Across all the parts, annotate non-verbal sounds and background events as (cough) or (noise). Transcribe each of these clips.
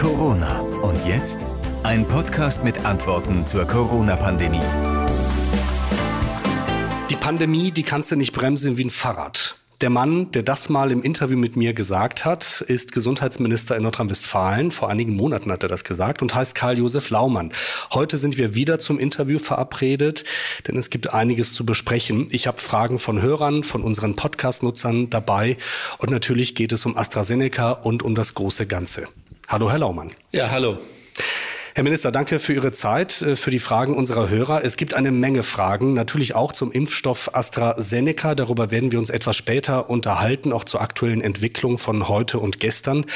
Corona. Und jetzt ein Podcast mit Antworten zur Corona-Pandemie. Die Pandemie, die kannst du nicht bremsen wie ein Fahrrad. Der Mann, der das mal im Interview mit mir gesagt hat, ist Gesundheitsminister in Nordrhein-Westfalen. Vor einigen Monaten hat er das gesagt und heißt Karl-Josef Laumann. Heute sind wir wieder zum Interview verabredet, denn es gibt einiges zu besprechen. Ich habe Fragen von Hörern, von unseren Podcast-Nutzern dabei und natürlich geht es um AstraZeneca und um das große Ganze. Hallo, Herr Laumann. Ja, hallo. Herr Minister, danke für Ihre Zeit, äh, für die Fragen unserer Hörer. Es gibt eine Menge Fragen, natürlich auch zum Impfstoff AstraZeneca. Darüber werden wir uns etwas später unterhalten, auch zur aktuellen Entwicklung von heute und gestern.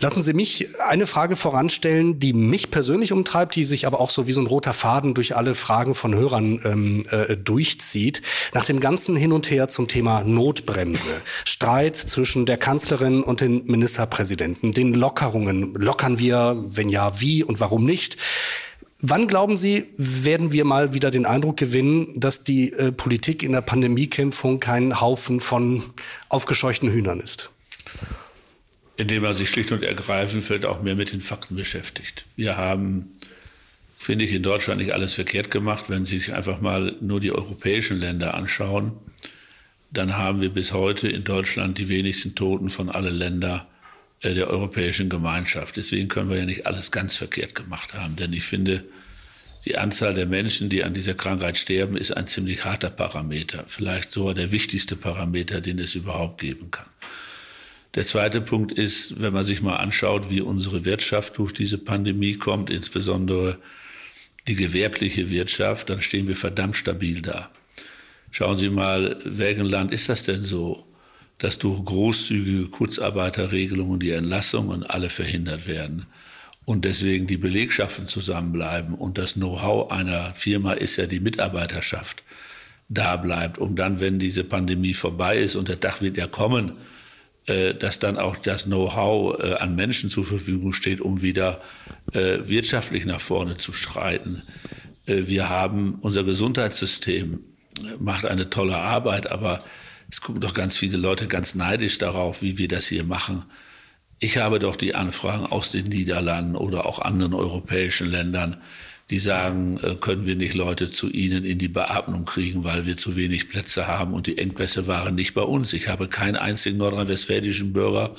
Lassen Sie mich eine Frage voranstellen, die mich persönlich umtreibt, die sich aber auch so wie so ein roter Faden durch alle Fragen von Hörern ähm, äh, durchzieht. Nach dem ganzen Hin und Her zum Thema Notbremse, Streit zwischen der Kanzlerin und den Ministerpräsidenten, den Lockerungen. Lockern wir? Wenn ja, wie und warum nicht? Wann glauben Sie, werden wir mal wieder den Eindruck gewinnen, dass die äh, Politik in der Pandemiekämpfung kein Haufen von aufgescheuchten Hühnern ist? indem er sich schlicht und ergreifend vielleicht auch mehr mit den Fakten beschäftigt. Wir haben, finde ich, in Deutschland nicht alles verkehrt gemacht. Wenn Sie sich einfach mal nur die europäischen Länder anschauen, dann haben wir bis heute in Deutschland die wenigsten Toten von allen Ländern der europäischen Gemeinschaft. Deswegen können wir ja nicht alles ganz verkehrt gemacht haben. Denn ich finde, die Anzahl der Menschen, die an dieser Krankheit sterben, ist ein ziemlich harter Parameter. Vielleicht sogar der wichtigste Parameter, den es überhaupt geben kann. Der zweite Punkt ist, wenn man sich mal anschaut, wie unsere Wirtschaft durch diese Pandemie kommt, insbesondere die gewerbliche Wirtschaft, dann stehen wir verdammt stabil da. Schauen Sie mal, welchem Land ist das denn so, dass durch großzügige Kurzarbeiterregelungen die Entlassungen alle verhindert werden und deswegen die Belegschaften zusammenbleiben und das Know-how einer Firma ist ja die Mitarbeiterschaft da bleibt, um dann, wenn diese Pandemie vorbei ist und der Dach wird ja kommen, äh, dass dann auch das Know-how äh, an Menschen zur Verfügung steht, um wieder äh, wirtschaftlich nach vorne zu streiten. wir haben unser Gesundheitssystem macht eine tolle Arbeit, aber es gucken doch ganz viele Leute ganz neidisch darauf, wie wir das hier machen. Ich habe doch die Anfragen aus den Niederlanden oder auch anderen europäischen Ländern, die sagen, äh, können wir nicht Leute zu Ihnen in die Beatmung kriegen, weil wir zu wenig Plätze haben und die Engpässe waren nicht bei uns. Ich habe keinen einzigen nordrhein-westfälischen Bürger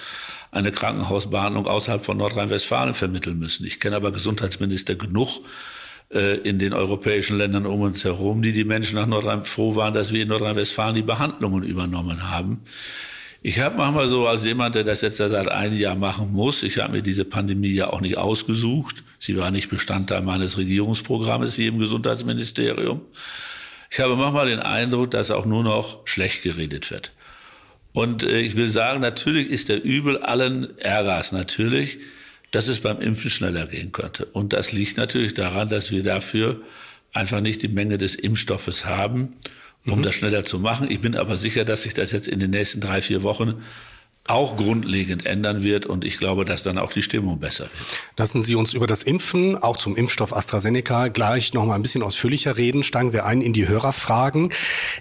eine Krankenhausbehandlung außerhalb von Nordrhein-Westfalen vermitteln müssen. Ich kenne aber Gesundheitsminister genug in den europäischen Ländern um uns herum, die die Menschen nach Nordrhein froh waren, dass wir in Nordrhein-Westfalen die Behandlungen übernommen haben. Ich habe manchmal so als jemand, der das jetzt seit einem Jahr machen muss, ich habe mir diese Pandemie ja auch nicht ausgesucht. Sie war nicht Bestandteil meines Regierungsprogrammes hier im Gesundheitsministerium. Ich habe manchmal den Eindruck, dass auch nur noch schlecht geredet wird. Und äh, ich will sagen, natürlich ist der Übel allen Ärgers natürlich, dass es beim Impfen schneller gehen könnte. Und das liegt natürlich daran, dass wir dafür einfach nicht die Menge des Impfstoffes haben um mhm. das schneller zu machen. Ich bin aber sicher, dass sich das jetzt in den nächsten drei, vier Wochen auch grundlegend ändern wird und ich glaube, dass dann auch die Stimmung besser wird. Lassen Sie uns über das Impfen, auch zum Impfstoff AstraZeneca, gleich noch mal ein bisschen ausführlicher reden. Steigen wir ein in die Hörerfragen.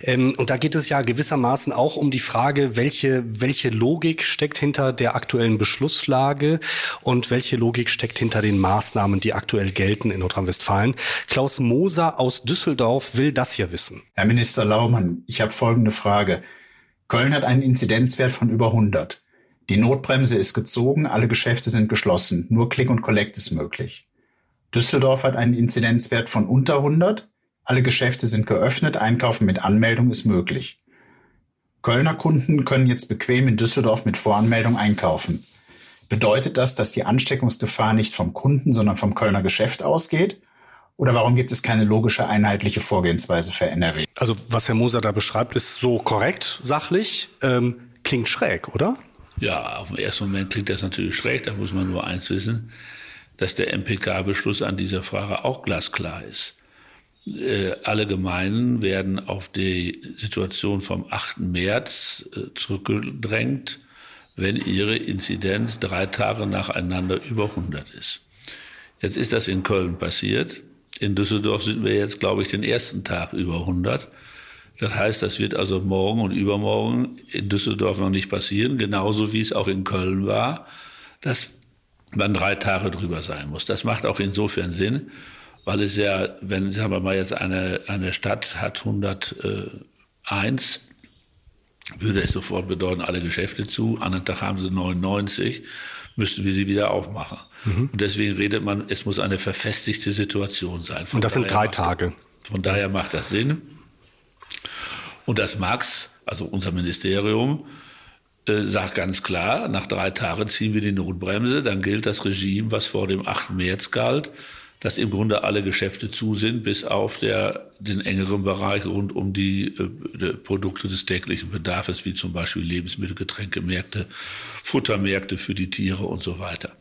Ähm, und da geht es ja gewissermaßen auch um die Frage, welche, welche Logik steckt hinter der aktuellen Beschlusslage und welche Logik steckt hinter den Maßnahmen, die aktuell gelten in Nordrhein-Westfalen. Klaus Moser aus Düsseldorf will das hier wissen. Herr Minister Laumann, ich habe folgende Frage. Köln hat einen Inzidenzwert von über 100. Die Notbremse ist gezogen, alle Geschäfte sind geschlossen, nur Click und Collect ist möglich. Düsseldorf hat einen Inzidenzwert von unter 100, alle Geschäfte sind geöffnet, Einkaufen mit Anmeldung ist möglich. Kölner Kunden können jetzt bequem in Düsseldorf mit Voranmeldung einkaufen. Bedeutet das, dass die Ansteckungsgefahr nicht vom Kunden, sondern vom Kölner Geschäft ausgeht? Oder warum gibt es keine logische, einheitliche Vorgehensweise für NRW? Also was Herr Moser da beschreibt, ist so korrekt, sachlich, ähm, klingt schräg, oder? Ja, auf den ersten Moment klingt das natürlich schräg. Da muss man nur eins wissen, dass der MPK-Beschluss an dieser Frage auch glasklar ist. Äh, alle Gemeinden werden auf die Situation vom 8. März äh, zurückgedrängt, wenn ihre Inzidenz drei Tage nacheinander über 100 ist. Jetzt ist das in Köln passiert. In Düsseldorf sind wir jetzt, glaube ich, den ersten Tag über 100. Das heißt, das wird also morgen und übermorgen in Düsseldorf noch nicht passieren, genauso wie es auch in Köln war. Das man drei Tage drüber sein muss. Das macht auch insofern Sinn, weil es ja, wenn, sagen wir mal, jetzt eine, eine Stadt hat 101, würde es sofort bedeuten, alle Geschäfte zu. Anderen Tag haben sie 99, müssten wir sie wieder aufmachen. Mhm. Und deswegen redet man, es muss eine verfestigte Situation sein. Von Und das sind drei Tage. Von daher macht das Sinn. Und das Max, also unser Ministerium, äh, sagt ganz klar, nach drei Tagen ziehen wir die Notbremse, dann gilt das Regime, was vor dem 8. März galt, dass im Grunde alle Geschäfte zu sind, bis auf der, den engeren Bereich rund um die, äh, Produkte des täglichen Bedarfs, wie zum Beispiel Lebensmittel, Getränkemärkte, Futtermärkte für die Tiere und so weiter.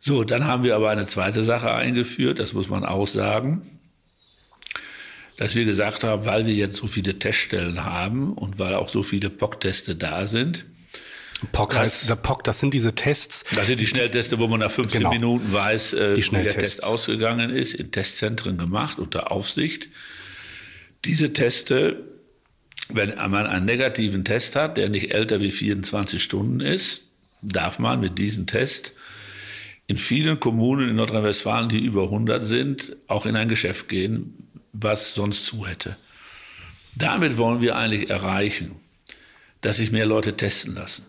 So, dann haben wir aber eine zweite Sache eingeführt, das muss man auch sagen dass wir gesagt haben, weil wir jetzt so viele Teststellen haben und weil auch so viele POC-Teste da sind, POC heißt, der POC, das sind diese Tests. Das sind die Schnellteste, wo man nach 15 genau, Minuten weiß, äh, wie der Test ausgegangen ist, in Testzentren gemacht, unter Aufsicht. Diese Teste, wenn man einen negativen Test hat, der nicht älter wie 24 Stunden ist, darf man mit diesem Test in vielen Kommunen in Nordrhein-Westfalen, die über 100 sind, auch in ein Geschäft gehen, was sonst zu hätte. Damit wollen wir eigentlich erreichen, dass sich mehr Leute testen lassen.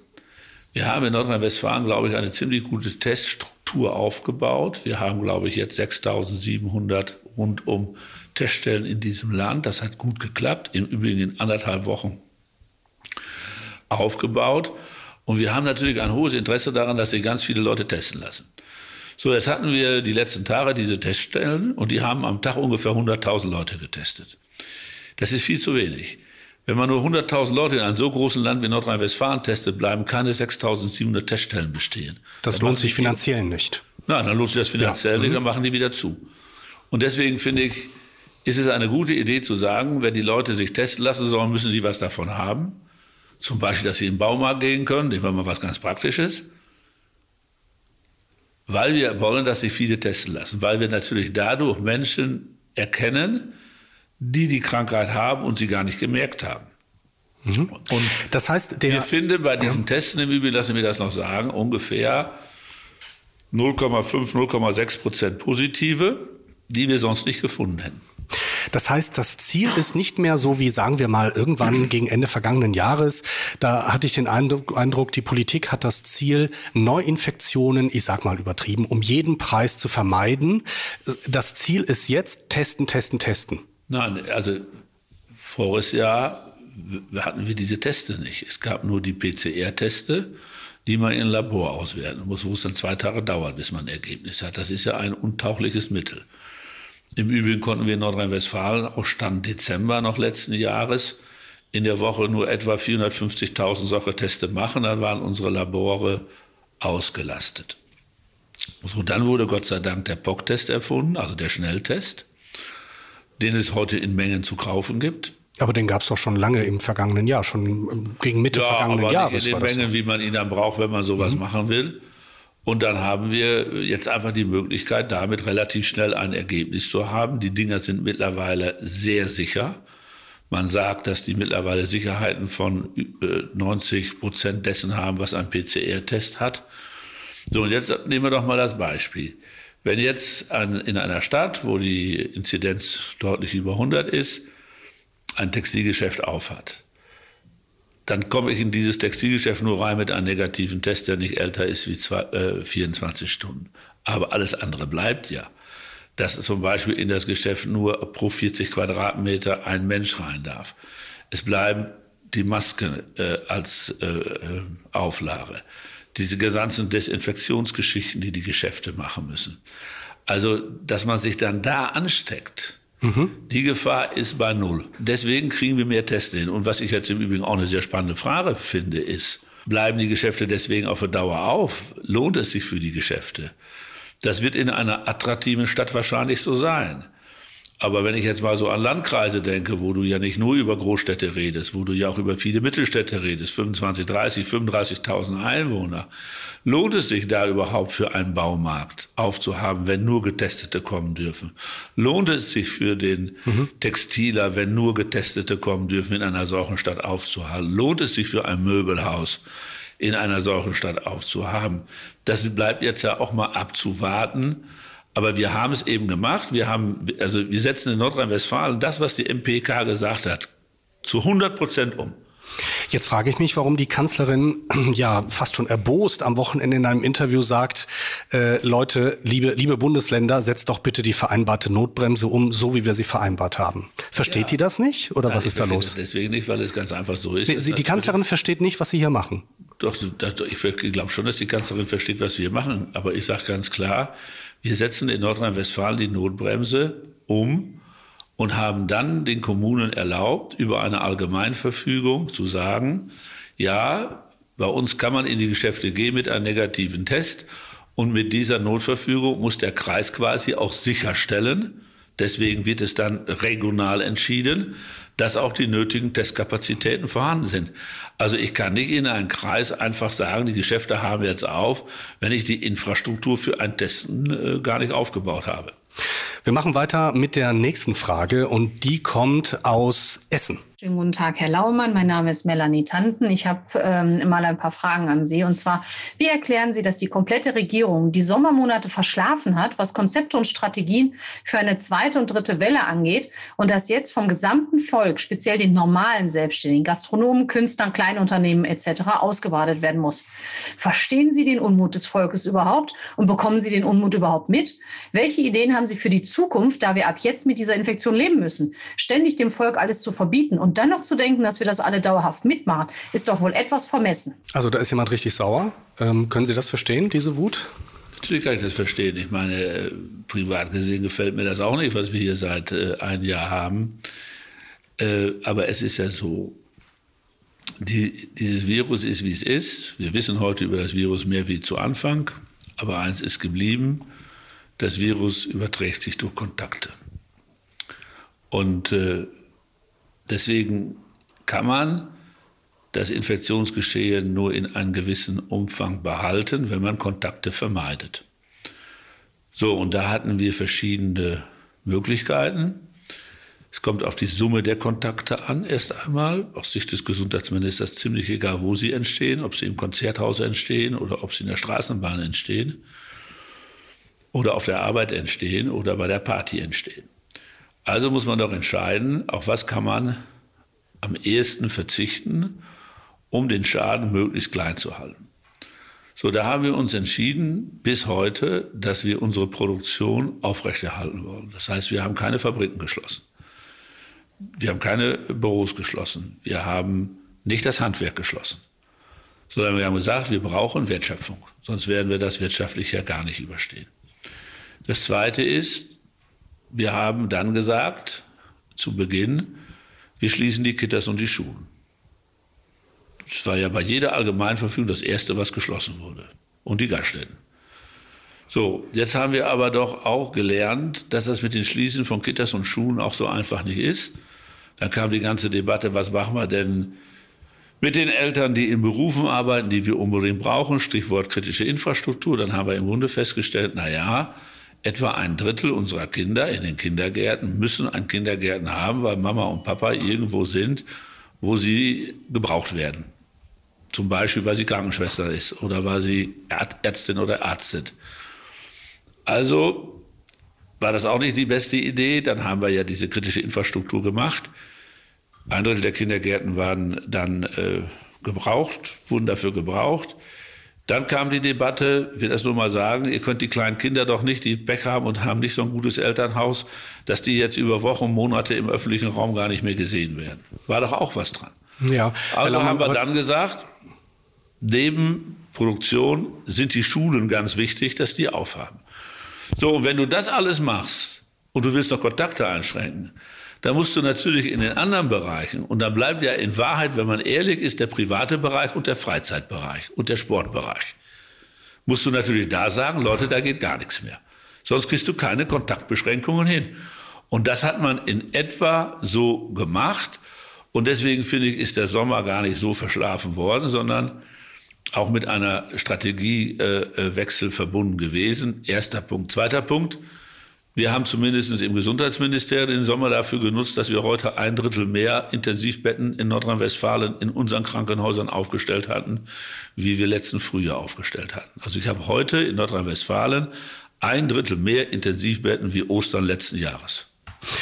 Wir haben in Nordrhein-Westfalen, glaube ich, eine ziemlich gute Teststruktur aufgebaut. Wir haben, glaube ich, jetzt 6700 rundum Teststellen in diesem Land. Das hat gut geklappt, im Übrigen in anderthalb Wochen aufgebaut. Und wir haben natürlich ein hohes Interesse daran, dass sich ganz viele Leute testen lassen. So, jetzt hatten wir die letzten Tage diese Teststellen und die haben am Tag ungefähr 100.000 Leute getestet. Das ist viel zu wenig. Wenn man nur 100.000 Leute in einem so großen Land wie Nordrhein-Westfalen testet, bleiben keine 6.700 Teststellen bestehen. Das dann lohnt sich finanziell nicht. Nein, dann lohnt sich das finanziell ja. nicht, dann mhm. machen die wieder zu. Und deswegen finde ich, ist es eine gute Idee zu sagen, wenn die Leute sich testen lassen sollen, müssen sie was davon haben. Zum Beispiel, dass sie in den Baumarkt gehen können, nehmen wir mal was ganz Praktisches. Weil wir wollen, dass sich viele testen lassen. Weil wir natürlich dadurch Menschen erkennen, die die Krankheit haben und sie gar nicht gemerkt haben. Mhm. Und das heißt, der, wir finden bei diesen ja. Testen im Übrigen, lassen wir das noch sagen, ungefähr 0,5, 0,6 Prozent positive, die wir sonst nicht gefunden hätten. Das heißt, das Ziel ist nicht mehr so wie, sagen wir mal, irgendwann (clears throat) gegen Ende vergangenen Jahres. Da hatte ich den Eindruck, die Politik hat das Ziel, Neuinfektionen, ich sag mal übertrieben, um jeden Preis zu vermeiden. Das Ziel ist jetzt testen, testen, testen. Nein, also voriges Jahr hatten wir diese Teste nicht. Es gab nur die PCR-Teste, die man in Labor auswerten muss, wo es dann zwei Tage dauert, bis man ein Ergebnis hat. Das ist ja ein untaugliches Mittel. Im Übrigen konnten wir in Nordrhein-Westfalen auch Stand Dezember noch letzten Jahres in der Woche nur etwa 450.000 solche Teste machen. Dann waren unsere Labore ausgelastet. So, dann wurde Gott sei Dank der POC-Test erfunden, also der Schnelltest den es heute in Mengen zu kaufen gibt. Aber den gab es doch schon lange im vergangenen Jahr, schon gegen Mitte ja, vergangenen aber Jahres. Nicht in den Mengen, wie man ihn dann braucht, wenn man sowas mhm. machen will. Und dann haben wir jetzt einfach die Möglichkeit, damit relativ schnell ein Ergebnis zu haben. Die Dinger sind mittlerweile sehr sicher. Man sagt, dass die mittlerweile Sicherheiten von 90 äh, Prozent dessen haben, was ein PCR-Test hat. So, und jetzt nehmen wir doch mal das Beispiel. Wenn jetzt ein, in einer Stadt, wo die Inzidenz deutlich über 100 ist, ein Textilgeschäft aufhat, dann komme ich in dieses Textilgeschäft nur rein mit einem negativen Test, der nicht älter ist wie zwei, äh, 24 Stunden. Aber alles andere bleibt ja. Dass zum Beispiel in das Geschäft nur pro 40 Quadratmeter ein Mensch rein darf. Es bleiben die Masken äh, als äh, äh Auflage diese ganzen Desinfektionsgeschichten, die die Geschäfte machen müssen. Also, dass man sich dann da ansteckt, mhm. die Gefahr ist bei Null. Deswegen kriegen wir mehr Tests hin. Und was ich jetzt im Übrigen auch eine sehr spannende Frage finde, ist, bleiben die Geschäfte deswegen auf der Dauer auf? Lohnt es sich für die Geschäfte? Das wird in einer attraktiven Stadt wahrscheinlich so sein. Aber wenn ich jetzt mal so an Landkreise denke, wo du ja nicht nur über Großstädte redest, wo du ja auch über viele Mittelstädte redest, 25, 30, 35.000 Einwohner, lohnt es sich da überhaupt für einen Baumarkt aufzuhaben, wenn nur Getestete kommen dürfen? Lohnt es sich für den mhm. Textiler, wenn nur Getestete kommen dürfen, in einer solchen Stadt aufzuhalten? Lohnt es sich für ein Möbelhaus? in einer solchen Stadt aufzuhaben. Das bleibt jetzt ja auch mal abzuwarten. Aber wir haben es eben gemacht. Wir haben, also wir setzen in Nordrhein-Westfalen das, was die MPK gesagt hat, zu 100 Prozent um. Jetzt frage ich mich, warum die Kanzlerin (clears throat) ja fast schon erbost am Wochenende in einem Interview sagt, äh, Leute, liebe, liebe Bundesländer, setzt doch bitte die vereinbarte Notbremse um, so wie wir sie vereinbart haben. Versteht ja. die das nicht oder Nein, was ist da los? Deswegen nicht, weil es ganz einfach so ist. Sie, die Kanzlerin versteht nicht, was Sie hier machen. Doch, ich glaube schon, dass die Kanzlerin versteht, was wir machen. Aber ich sage ganz klar, wir setzen in Nordrhein-Westfalen die Notbremse um und haben dann den Kommunen erlaubt, über eine Allgemeinverfügung zu sagen, ja, bei uns kann man in die Geschäfte gehen mit einem negativen Test und mit dieser Notverfügung muss der Kreis quasi auch sicherstellen, deswegen wird es dann regional entschieden, dass auch die nötigen Testkapazitäten vorhanden sind. Also ich kann nicht in einem Kreis einfach sagen, die Geschäfte haben jetzt auf, wenn ich die Infrastruktur für ein Testen äh, gar nicht aufgebaut habe. Wir machen weiter mit der nächsten Frage und die kommt aus Essen. Schönen guten Tag, Herr Laumann. Mein Name ist Melanie Tanten. Ich habe ähm, mal ein paar Fragen an Sie. Und zwar, wie erklären Sie, dass die komplette Regierung die Sommermonate verschlafen hat, was Konzepte und Strategien für eine zweite und dritte Welle angeht und dass jetzt vom gesamten Volk, speziell den normalen Selbstständigen, Gastronomen, Künstlern, Kleinunternehmen etc. ausgebadet werden muss? Verstehen Sie den Unmut des Volkes überhaupt und bekommen Sie den Unmut überhaupt mit? Welche Ideen haben Sie für die Zukunft, da wir ab jetzt mit dieser Infektion leben müssen? Ständig dem Volk alles zu verbieten und dann noch zu denken, dass wir das alle dauerhaft mitmachen, ist doch wohl etwas vermessen. Also da ist jemand richtig sauer. Ähm, können Sie das verstehen, diese Wut? Natürlich kann ich das verstehen. Ich meine, äh, privat gesehen gefällt mir das auch nicht, was wir hier seit äh, einem Jahr haben. Äh, aber es ist ja so, die, dieses Virus ist, wie es ist. Wir wissen heute über das Virus mehr wie zu Anfang. Aber eins ist geblieben, das Virus überträgt sich durch Kontakte. Und äh, Deswegen kann man das Infektionsgeschehen nur in einem gewissen Umfang behalten, wenn man Kontakte vermeidet. So, und da hatten wir verschiedene Möglichkeiten. Es kommt auf die Summe der Kontakte an, erst einmal. Aus Sicht des Gesundheitsministers ziemlich egal, wo sie entstehen, ob sie im Konzerthaus entstehen oder ob sie in der Straßenbahn entstehen oder auf der Arbeit entstehen oder bei der Party entstehen. Also muss man doch entscheiden, auf was kann man am ehesten verzichten, um den Schaden möglichst klein zu halten. So, da haben wir uns entschieden bis heute, dass wir unsere Produktion aufrechterhalten wollen. Das heißt, wir haben keine Fabriken geschlossen. Wir haben keine Büros geschlossen. Wir haben nicht das Handwerk geschlossen. Sondern wir haben gesagt, wir brauchen Wertschöpfung. Sonst werden wir das wirtschaftlich ja gar nicht überstehen. Das Zweite ist, wir haben dann gesagt, zu Beginn, wir schließen die Kitas und die Schulen. Das war ja bei jeder Allgemeinverfügung das Erste, was geschlossen wurde. Und die Gaststätten. So, jetzt haben wir aber doch auch gelernt, dass das mit den Schließen von Kitas und Schulen auch so einfach nicht ist. Dann kam die ganze Debatte, was machen wir denn mit den Eltern, die in Berufen arbeiten, die wir unbedingt brauchen, Stichwort kritische Infrastruktur. Dann haben wir im Grunde festgestellt, na ja, Etwa ein Drittel unserer Kinder in den Kindergärten müssen einen Kindergärten haben, weil Mama und Papa irgendwo sind, wo sie gebraucht werden. Zum Beispiel, weil sie Krankenschwester ist oder weil sie Ärztin oder Arzt sind. Also war das auch nicht die beste Idee. Dann haben wir ja diese kritische Infrastruktur gemacht. Ein Drittel der Kindergärten waren dann äh, gebraucht, wurden dafür gebraucht. Dann kam die Debatte, ich will das nur mal sagen, ihr könnt die kleinen Kinder doch nicht, die Beck haben und haben nicht so ein gutes Elternhaus, dass die jetzt über Wochen, Monate im öffentlichen Raum gar nicht mehr gesehen werden. War doch auch was dran. Ja. Also haben wir dann gesagt, neben Produktion sind die Schulen ganz wichtig, dass die aufhaben. So, und wenn du das alles machst und du willst noch Kontakte einschränken, da musst du natürlich in den anderen Bereichen, und da bleibt ja in Wahrheit, wenn man ehrlich ist, der private Bereich und der Freizeitbereich und der Sportbereich, musst du natürlich da sagen, Leute, da geht gar nichts mehr. Sonst kriegst du keine Kontaktbeschränkungen hin. Und das hat man in etwa so gemacht. Und deswegen finde ich, ist der Sommer gar nicht so verschlafen worden, sondern auch mit einer Strategiewechsel äh, verbunden gewesen. Erster Punkt. Zweiter Punkt. Wir haben zumindest im Gesundheitsministerium den Sommer dafür genutzt, dass wir heute ein Drittel mehr Intensivbetten in Nordrhein-Westfalen in unseren Krankenhäusern aufgestellt hatten, wie wir letzten Frühjahr aufgestellt hatten. Also ich habe heute in Nordrhein-Westfalen ein Drittel mehr Intensivbetten wie Ostern letzten Jahres.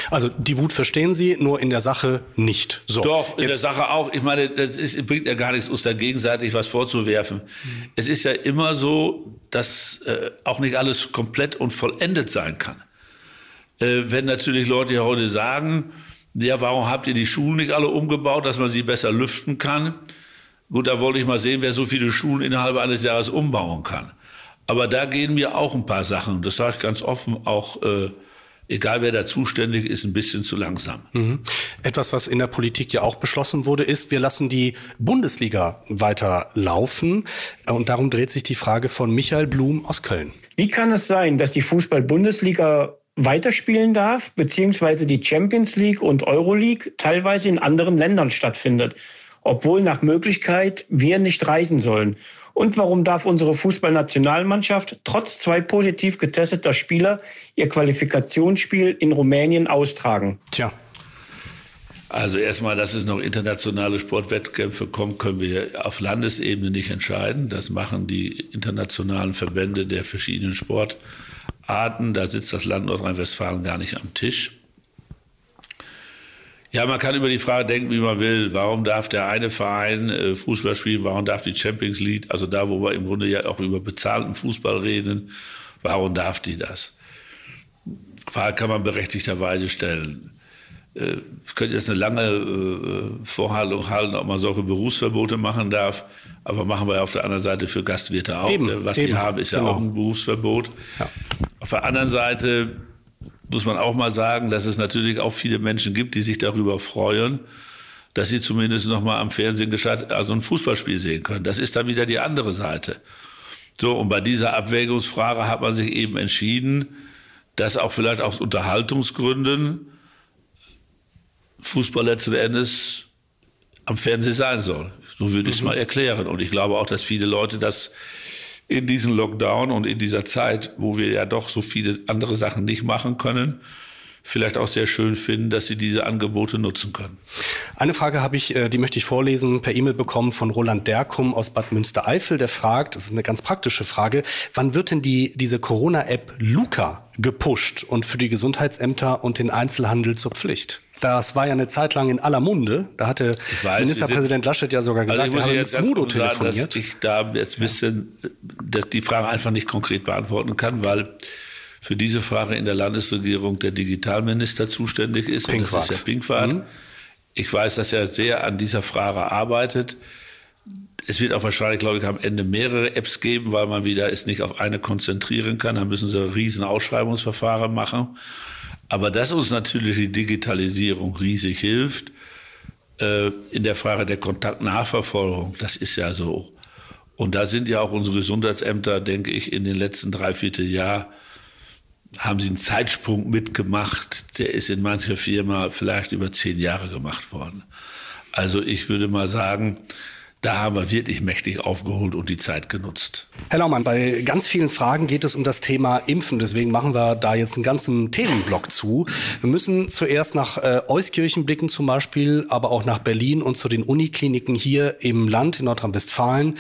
Also die Wut verstehen Sie, nur in der Sache nicht. So, Doch, in der Sache auch. Ich meine, das ist, bringt ja gar nichts, uns da gegenseitig was vorzuwerfen. Mhm. Es ist ja immer so, dass äh, auch nicht alles komplett und vollendet sein kann. Äh, wenn natürlich Leute ja heute sagen, ja, warum habt ihr die Schulen nicht alle umgebaut, dass man sie besser lüften kann? Gut, da wollte ich mal sehen, wer so viele Schulen innerhalb eines Jahres umbauen kann. Aber da gehen mir auch ein paar Sachen, das sage ich ganz offen, auch äh, egal wer da zuständig ist, ein bisschen zu langsam. Mhm. Etwas, was in der Politik ja auch beschlossen wurde, ist, wir lassen die Bundesliga weiter laufen. Und darum dreht sich die Frage von Michael Blum aus Köln. Wie kann es sein, dass die Fußball-Bundesliga weiterspielen darf, beziehungsweise die Champions League und Euroleague teilweise in anderen Ländern stattfindet, obwohl nach Möglichkeit wir nicht reisen sollen? Und warum darf unsere Fußballnationalmannschaft trotz zwei positiv getesteter Spieler ihr Qualifikationsspiel in Rumänien austragen? Tja. Also erstmal, dass es noch internationale Sportwettkämpfe kommen, können wir auf Landesebene nicht entscheiden. Das machen die internationalen Verbände der verschiedenen Sportarten. Da sitzt das Land Nordrhein-Westfalen gar nicht am Tisch. Ja, man kann über die Frage denken, wie man will. Warum darf der eine Verein äh, Fußball spielen? Warum darf die Champions League, also da, wo wir im Grunde ja auch über bezahlten Fußball reden, warum darf die das? Frage kann man berechtigterweise stellen. Äh, ich könnte jetzt eine lange äh, Vorhaltung halten, ob man solche Berufsverbote machen darf. Aber machen wir auf der anderen Seite für Gastwirte auch. Eben, Was eben, die haben, ist ja genau. auch ein Berufsverbot. Ja. Auf der anderen Seite muss man auch mal sagen, dass es natürlich auch viele Menschen gibt, die sich darüber freuen, dass sie zumindest noch mal am Fernsehen gescheit, also ein Fußballspiel sehen können. Das ist dann wieder die andere Seite. So, und bei dieser Abwägungsfrage hat man sich eben entschieden, dass auch vielleicht aus Unterhaltungsgründen Fußball letzten Endes am Fernsehen sein soll. So würde ich es mhm. mal erklären. Und ich glaube auch, dass viele Leute das in diesem Lockdown und in dieser Zeit, wo wir ja doch so viele andere Sachen nicht machen können, vielleicht auch sehr schön finden, dass sie diese Angebote nutzen können. Eine Frage habe ich, äh, die möchte ich vorlesen, per E-Mail bekommen von Roland Derkum aus Bad Münstereifel. Der fragt, das ist eine ganz praktische Frage, wann wird denn die, diese Corona-App Luca gepusht und für die Gesundheitsämter und den Einzelhandel zur Pflicht? Das war ja eine Zeit lang in aller Munde. Da hatte weiß, Ministerpräsident Laschet ja sogar also gesagt, also er habe mit Smudo telefoniert. Sagen, dass ich da jetzt ein bisschen dass die Frage einfach nicht konkret beantworten kann, weil für diese Frage in der Landesregierung der Digitalminister zuständig ist. Pinkwart. Und das ist der Pinkwart. Mhm. Ich weiß, dass er sehr an dieser Frage arbeitet. Es wird auch wahrscheinlich, glaube ich, am Ende mehrere Apps geben, weil man wieder es nicht auf eine konzentrieren kann. Dann müssen sie riesen Ausschreibungsverfahren machen. Aber dass uns natürlich die Digitalisierung riesig hilft, äh, in der Frage der Kontaktnachverfolgung, das ist ja so. Und da sind ja auch unsere Gesundheitsämter, denke ich, in den letzten drei, vier Jahren haben sie einen Zeitsprung mitgemacht. Der ist in mancher Firma vielleicht über zehn Jahre gemacht worden. Also ich würde mal sagen, da haben wir wirklich mächtig aufgeholt und die Zeit genutzt. Herr Laumann, bei ganz vielen Fragen geht es um das Thema Impfen. Deswegen machen wir da jetzt einen ganzen Themenblock zu. Wir müssen zuerst nach äh, Euskirchen blicken zum Beispiel, aber auch nach Berlin und zu den Unikliniken hier im Land in Nordrhein-Westfalen.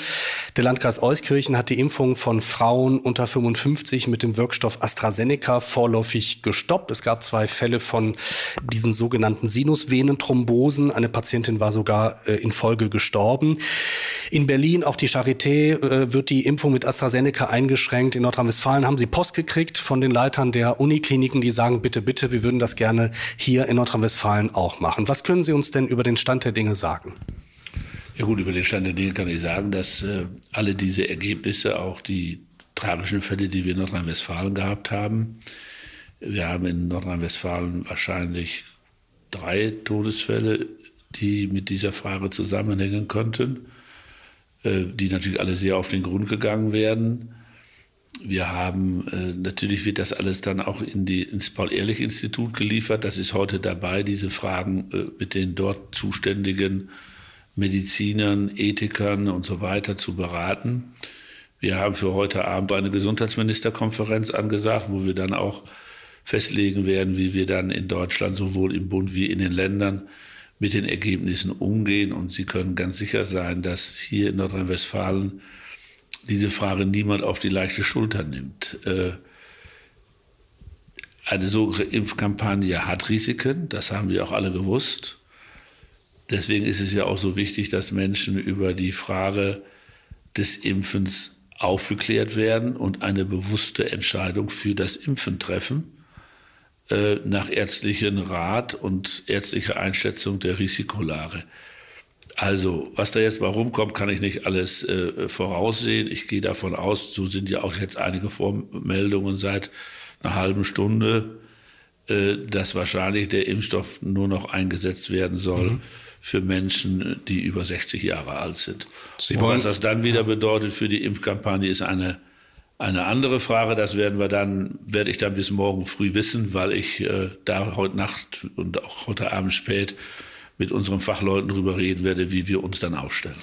Der Landkreis Euskirchen hat die Impfung von Frauen unter 55 mit dem Wirkstoff AstraZeneca vorläufig gestoppt. Es gab zwei Fälle von diesen sogenannten Sinusvenenthrombosen. Eine Patientin war sogar äh, in Folge gestorben. In Berlin, auch die Charité, äh, wird die Impfung mit AstraZeneca eingeschränkt. In Nordrhein-Westfalen haben sie Post gekriegt von den Leitern der Unikliniken, die sagen, bitte, bitte, wir würden das gerne hier in Nordrhein-Westfalen auch machen. Was können Sie uns denn über den Stand der Dinge sagen? Ja gut, über den Stand der Dinge kann ich sagen, dass äh, alle diese Ergebnisse, auch die tragischen Fälle, die wir in Nordrhein-Westfalen gehabt haben, wir haben in Nordrhein-Westfalen wahrscheinlich drei Todesfälle die mit dieser Frage zusammenhängen könnten, äh, die natürlich alle sehr auf den Grund gegangen werden. Wir haben, äh, natürlich wird das alles dann auch in die, ins Paul-Ehrlich-Institut geliefert. Das ist heute dabei, diese Fragen äh, mit den dort zuständigen Medizinern, Ethikern und so weiter zu beraten. Wir haben für heute Abend eine Gesundheitsministerkonferenz angesagt, wo wir dann auch festlegen werden, wie wir dann in Deutschland sowohl im Bund wie in den Ländern mit den Ergebnissen umgehen. Und Sie können ganz sicher sein, dass hier in Nordrhein-Westfalen diese Frage niemand auf die leichte Schulter nimmt. Äh, eine solche Impfkampagne hat Risiken, das haben wir auch alle gewusst. Deswegen ist es ja auch so wichtig, dass Menschen über die Frage des Impfens aufgeklärt werden und eine bewusste Entscheidung für das Impfen treffen, äh, nach ärztlichem Rat und ärztlicher Einschätzung der Risikolage. Also, was da jetzt mal rumkommt, kann ich nicht alles äh, voraussehen. Ich gehe davon aus, so sind ja auch jetzt einige Vormeldungen seit einer halben Stunde, äh, dass wahrscheinlich der Impfstoff nur noch eingesetzt werden soll mhm. für Menschen, die über 60 Jahre alt sind. Sie Und was das dann wieder bedeutet für die Impfkampagne, ist eine, eine andere Frage. Das werden wir dann, werde ich dann bis morgen früh wissen, weil ich äh, da heute Nacht und auch heute Abend spät mit unseren Fachleuten darüber reden werde, wie wir uns dann aufstellen.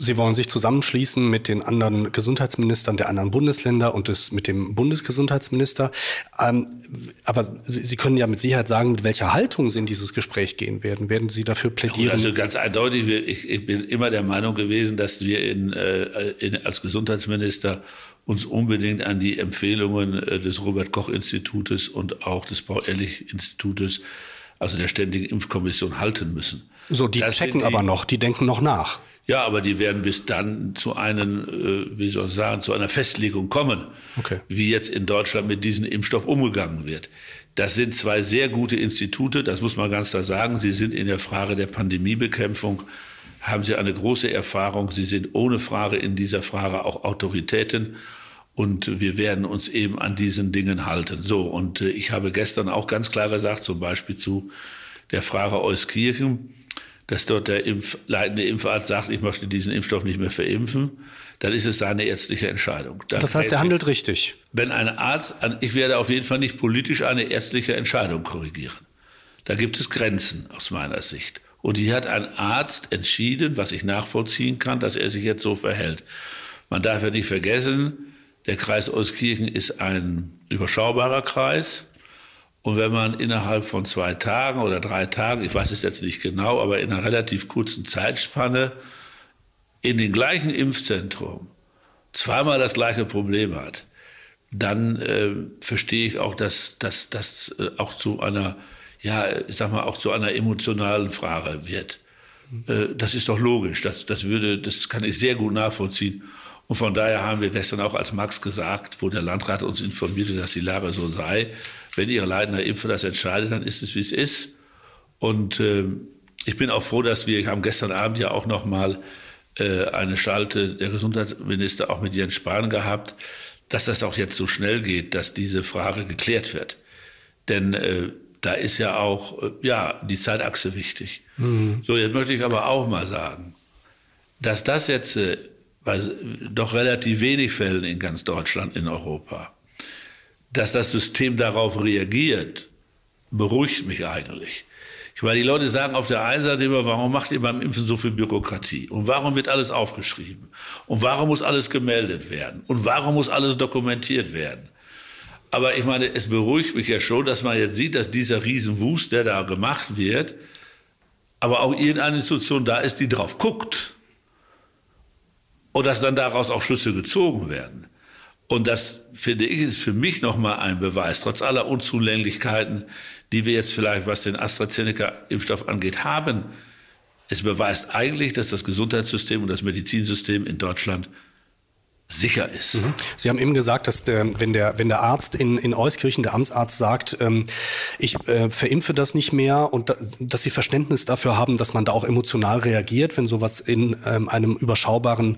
Sie wollen sich zusammenschließen mit den anderen Gesundheitsministern der anderen Bundesländer und des, mit dem Bundesgesundheitsminister. Ähm, aber Sie, Sie, können ja mit Sicherheit sagen, mit welcher Haltung Sie in dieses Gespräch gehen werden. Werden Sie dafür plädieren? also ganz eindeutig, ich, ich, bin immer der Meinung gewesen, dass wir in, äh, in, als Gesundheitsminister uns unbedingt an die Empfehlungen äh, des Robert Koch Institutes und auch des Paul-Ehrlich-Institutes, also der Ständigen Impfkommission, halten müssen. So, die das checken die, aber noch, die denken noch nach. Ja, aber die werden bis dann zu einem, äh, wie soll ich sagen, zu einer Festlegung kommen, okay. wie jetzt in Deutschland mit diesem Impfstoff umgegangen wird. Das sind zwei sehr gute Institute, das muss man ganz klar sagen. Sie sind in der Frage der Pandemiebekämpfung, haben sie eine große Erfahrung. Sie sind ohne Frage in dieser Frage auch Autoritäten. Und wir werden uns eben an diesen Dingen halten. So, und äh, ich habe gestern auch ganz klar gesagt, zum Beispiel zu der Frage Euskirchen, dass dort der Impf, leitende Impfarzt sagt, ich möchte diesen Impfstoff nicht mehr verimpfen, dann ist es seine ärztliche Entscheidung. Dann das heißt, er handelt richtig. Wenn ein Arzt, ich werde auf jeden Fall nicht politisch eine ärztliche Entscheidung korrigieren. Da gibt es Grenzen aus meiner Sicht. Und hier hat ein Arzt entschieden, was ich nachvollziehen kann, dass er sich jetzt so verhält. Man darf ja nicht vergessen, der Kreis Euskirchen ist ein überschaubarer Kreis. Und wenn man innerhalb von zwei Tagen oder drei Tagen, ich weiß es jetzt nicht genau, aber in einer relativ kurzen Zeitspanne in den gleichen Impfzentrum zweimal das gleiche Problem hat, dann äh, verstehe ich auch, dass das äh, auch zu einer, ja, ich sag mal, auch zu einer emotionalen Frage wird. Äh, das ist doch logisch. Das, das würde, das kann ich sehr gut nachvollziehen. Und von daher haben wir gestern auch als Max gesagt, wo der Landrat uns informierte, dass die Lage so sei, wenn Ihre leitende Impfer das entscheidet, dann ist es, wie es ist. Und äh, ich bin auch froh, dass wir haben gestern Abend ja auch noch mal äh, eine Schalte der Gesundheitsminister auch mit Jens Spahn gehabt, dass das auch jetzt so schnell geht, dass diese Frage geklärt wird. Denn äh, da ist ja auch äh, ja, die Zeitachse wichtig. Mhm. So, jetzt möchte ich aber auch mal sagen, dass das jetzt äh, bei doch relativ wenig Fällen in ganz Deutschland, in Europa, dass das System darauf reagiert, beruhigt mich eigentlich. Ich meine, die Leute sagen auf der einen Seite immer, warum macht ihr beim Impfen so viel Bürokratie? Und warum wird alles aufgeschrieben? Und warum muss alles gemeldet werden? Und warum muss alles dokumentiert werden? Aber ich meine, es beruhigt mich ja schon, dass man jetzt sieht, dass dieser Riesenwust, der da gemacht wird, aber auch irgendeine Institution da ist, die drauf guckt. Und dass dann daraus auch Schlüsse gezogen werden. Und das, finde ich, ist für mich nochmal ein Beweis, trotz aller Unzulänglichkeiten, die wir jetzt vielleicht, was den AstraZeneca-Impfstoff angeht, haben. Es beweist eigentlich, dass das Gesundheitssystem und das Medizinsystem in Deutschland sicher ist. Mhm. Sie haben eben gesagt, dass der, wenn, der, wenn der Arzt in, in Euskirchen, der Amtsarzt sagt, ähm, ich äh, verimpfe das nicht mehr und da, dass Sie Verständnis dafür haben, dass man da auch emotional reagiert, wenn sowas in ähm, einem überschaubaren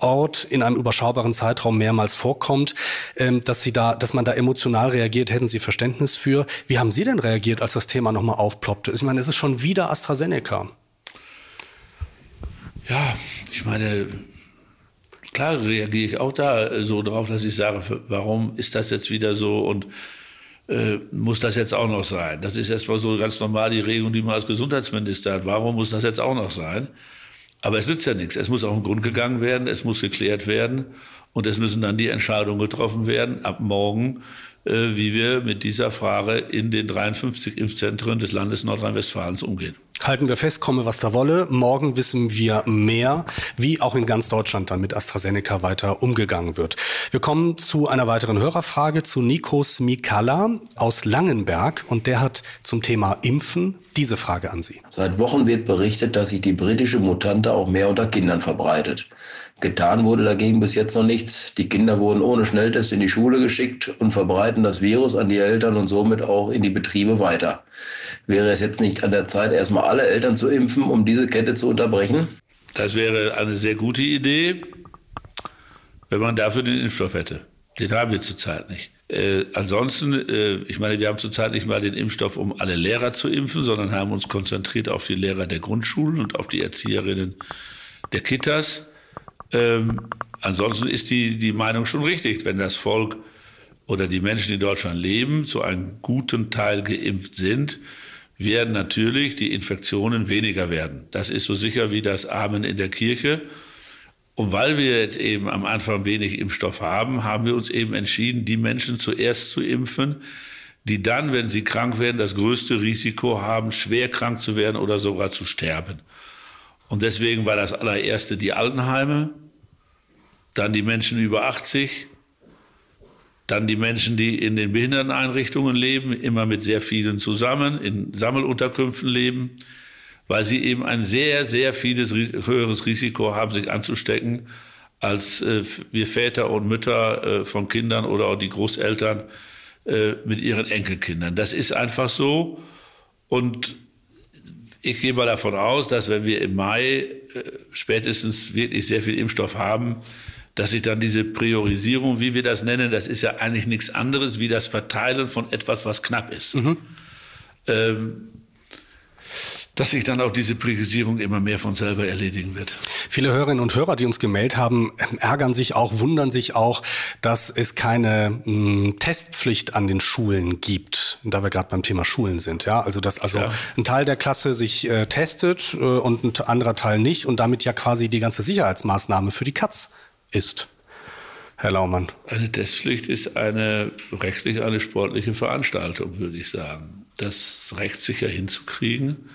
Ort, in einem überschaubaren Zeitraum mehrmals vorkommt, ähm, dass, Sie da, dass man da emotional reagiert, hätten Sie Verständnis für. Wie haben Sie denn reagiert, als das Thema nochmal aufploppte? Ich meine, es ist schon wieder AstraZeneca. Ja, ich meine, klar reagiere ich auch da äh, so drauf, dass ich sage, warum ist das jetzt wieder so und äh, muss das jetzt auch noch sein? Das ist erstmal so ganz normal die Regelung, die man als Gesundheitsminister hat. Warum muss das jetzt auch noch sein? Aber es nützt ja nichts. Es muss auf den Grund gegangen werden, es muss geklärt werden. Und es müssen dann die Entscheidungen getroffen werden ab morgen, äh, wie wir mit dieser Frage in den 53 Impfzentren des Landes Nordrhein-Westfalens umgehen. Halten wir fest, komme was da wolle. Morgen wissen wir mehr, wie auch in ganz Deutschland dann mit AstraZeneca weiter umgegangen wird. Wir kommen zu einer weiteren Hörerfrage zu Nikos Mikala aus Langenberg und der hat zum Thema Impfen diese Frage an Sie. Seit Wochen wird berichtet, dass sich die britische Mutante auch mehr unter Kindern verbreitet. Getan wurde dagegen bis jetzt noch nichts. Die Kinder wurden ohne Schnelltest in die Schule geschickt und verbreiten das Virus an die Eltern und somit auch in die Betriebe weiter. Wäre es jetzt nicht an der Zeit, erstmal alle Eltern zu impfen, um diese Kette zu unterbrechen? Das wäre eine sehr gute Idee, wenn man dafür den Impfstoff hätte. Den haben wir zurzeit nicht. Äh, ansonsten, äh, ich meine, wir haben zurzeit nicht mal den Impfstoff, um alle Lehrer zu impfen, sondern haben uns konzentriert auf die Lehrer der Grundschulen und auf die Erzieherinnen der Kitas. Ähm, ansonsten ist die, die Meinung schon richtig, wenn das Volk oder die Menschen, die in Deutschland leben, zu einem guten Teil geimpft sind, werden natürlich die Infektionen weniger werden. Das ist so sicher wie das Amen in der Kirche. Und weil wir jetzt eben am Anfang wenig Impfstoff haben, haben wir uns eben entschieden, die Menschen zuerst zu impfen, die dann, wenn sie krank werden, das größte Risiko haben, schwer krank zu werden oder sogar zu sterben. Und deswegen war das allererste die Altenheime, dann die Menschen über 80, dann die Menschen, die in den Behinderteneinrichtungen leben, immer mit sehr vielen zusammen, in Sammelunterkünften leben, weil sie eben ein sehr, sehr vieles höheres Risiko haben, sich anzustecken, als äh, wir Väter und Mütter äh, von Kindern oder auch die Großeltern äh, mit ihren Enkelkindern. Das ist einfach so. Und ich gehe mal davon aus, dass wenn wir im Mai spätestens wirklich sehr viel Impfstoff haben, dass sich dann diese Priorisierung, wie wir das nennen, das ist ja eigentlich nichts anderes wie das Verteilen von etwas, was knapp ist. Mhm. Ähm, dass sich dann auch diese Priorisierung immer mehr von selber erledigen wird. Viele Hörerinnen und Hörer, die uns gemeldet haben, ärgern sich auch, wundern sich auch, dass es keine mh, hm, Testpflicht an den Schulen gibt, da wir gerade beim Thema Schulen sind. Ja, also dass also ja. ein Teil der Klasse sich äh, testet äh, und ein anderer Teil nicht und damit ja quasi die ganze Sicherheitsmaßnahme für die Katz ist. Herr Laumann. Eine Testpflicht ist eine rechtlich eine sportliche Veranstaltung, würde ich sagen. Das rechtssicher hinzukriegen.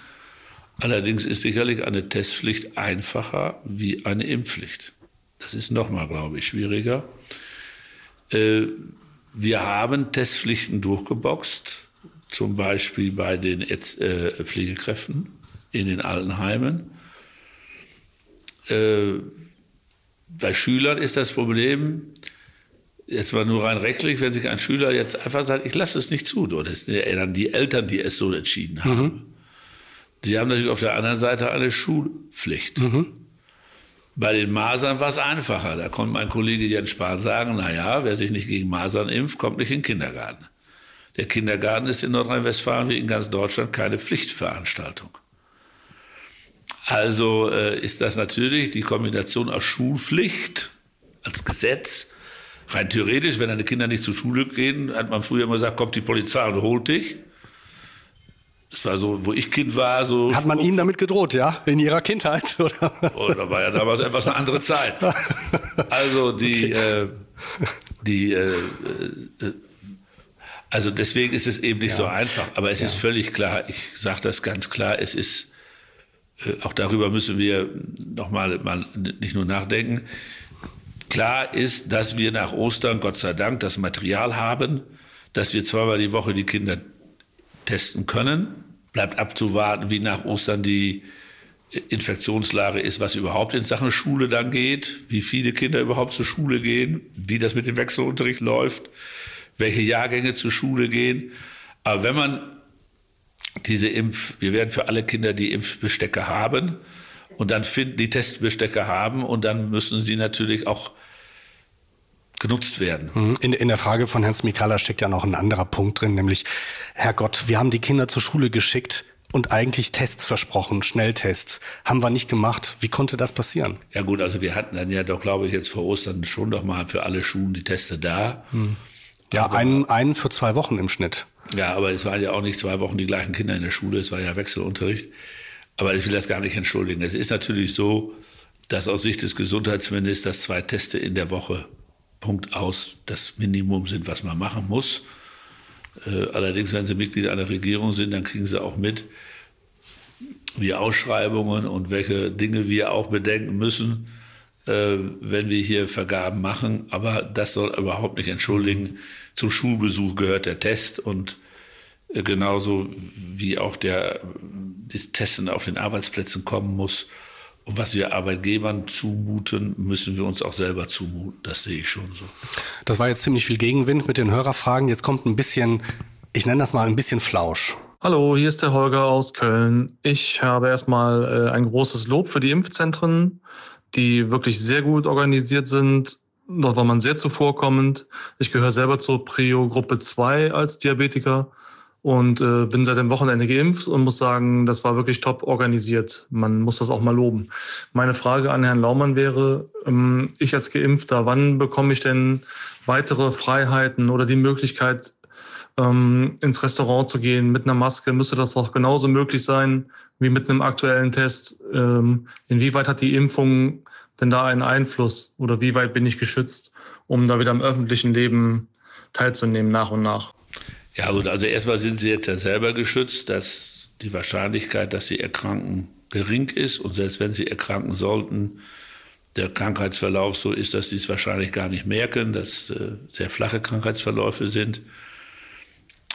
Allerdings ist sicherlich eine Testpflicht einfacher wie eine Impfpflicht. Das ist nochmal, glaube ich, schwieriger. Äh, wir haben Testpflichten durchgeboxt, zum Beispiel bei den äh, Pflegekräften in den Altenheimen. Bei Schülern ist das Problem, jetzt mal nur rein rechtlich, wenn sich ein Schüler jetzt einfach sagt, ich lasse es nicht zu, das sind ja dann die Eltern, die es so entschieden haben. Mhm. Sie haben natürlich auf der anderen Seite eine Schulpflicht. Mhm. Bei den Masern war es einfacher. Da konnte mein Kollege Jens Spahn sagen, naja, wer sich nicht gegen Masern impft, kommt nicht in den Kindergarten. Der Kindergarten ist in Nordrhein-Westfalen wie in ganz Deutschland keine Pflichtveranstaltung. Also äh, ist das natürlich die Kombination aus Schulpflicht als Gesetz. Rein theoretisch, wenn deine Kinder nicht zur Schule gehen, hat man früher immer gesagt, kommt die Polizei und holt dich. Das war so, wo ich Kind war, so. Hat man Ihnen damit gedroht, ja? In Ihrer Kindheit, (laughs) oder? Oh, da war ja damals etwas eine andere Zeit. Also die, okay. äh, die, äh, äh, also deswegen ist es eben nicht ja. so einfach. Aber es ja. ist völlig klar, ich sage das ganz klar, es ist äh, auch darüber müssen wir nochmal mal nicht nur nachdenken. Klar ist, dass wir nach Ostern, Gott sei Dank, das Material haben, dass wir zweimal die Woche die Kinder testen können. Bleibt abzuwarten, wie nach Ostern die Infektionslage ist, was überhaupt in Sachen Schule dann geht, wie viele Kinder überhaupt zur Schule gehen, wie das mit dem Wechselunterricht läuft, welche Jahrgänge zur Schule gehen. Aber wenn man diese Impf, wir werden für alle Kinder die Impfbestecke haben und dann finden die Testbestecke haben und dann müssen sie natürlich auch genutzt werden. Mhm. In, in der Frage von Herrn Smikala steckt ja noch ein anderer Punkt drin, nämlich, Herrgott, wir haben die Kinder zur Schule geschickt und eigentlich Tests versprochen, Schnelltests. Haben wir nicht gemacht. Wie konnte das passieren? Ja gut, also wir hatten dann ja doch, glaube ich, jetzt vor Ostern schon doch mal für alle Schulen die Teste da. Mhm. Ja, einen, einen für zwei Wochen im Schnitt. Ja, aber es waren ja auch nicht zwei Wochen die gleichen Kinder in der Schule, es war ja Wechselunterricht. Aber ich will das gar nicht entschuldigen. Es ist natürlich so, dass aus Sicht des Gesundheitsministers zwei Teste in der Woche Punkt aus das Minimum sind, was man machen muss. Äh, allerdings, wenn Sie Mitglied einer Regierung sind, dann kriegen Sie auch mit, wie Ausschreibungen und welche Dinge wir auch bedenken müssen, äh, wenn wir hier Vergaben machen. Aber das soll überhaupt nicht entschuldigen. Zum Schulbesuch gehört der Test und äh, genauso wie auch der das Testen auf den Arbeitsplätzen kommen muss. Und was wir Arbeitgebern zumuten, müssen wir uns auch selber zumuten. Das sehe ich schon so. Das war jetzt ziemlich viel Gegenwind mit den Hörerfragen. Jetzt kommt ein bisschen, ich nenne das mal ein bisschen Flausch. Hallo, hier ist der Holger aus Köln. Ich habe erstmal äh, ein großes Lob für die Impfzentren, die wirklich sehr gut organisiert sind. Dort war man sehr zuvorkommend. Ich gehöre selber zur Prio Gruppe 2 als Diabetiker und äh, bin seit dem Wochenende geimpft und muss sagen, das war wirklich top organisiert. Man muss das auch mal loben. Meine Frage an Herrn Laumann wäre, ähm, ich als Geimpfter, wann bekomme ich denn weitere Freiheiten oder die Möglichkeit, ähm, ins Restaurant zu gehen mit einer Maske? Müsste das doch genauso möglich sein wie mit einem aktuellen Test? Ähm, inwieweit hat die Impfung denn da einen Einfluss oder wie weit bin ich geschützt, um da wieder im öffentlichen Leben teilzunehmen nach und nach? Ja gut, also erstmal sind Sie jetzt ja selber geschützt, dass die Wahrscheinlichkeit, dass Sie erkranken, gering ist. Und selbst wenn Sie erkranken sollten, der Krankheitsverlauf so ist, dass Sie es wahrscheinlich gar nicht merken, dass äh, sehr flache Krankheitsverläufe sind.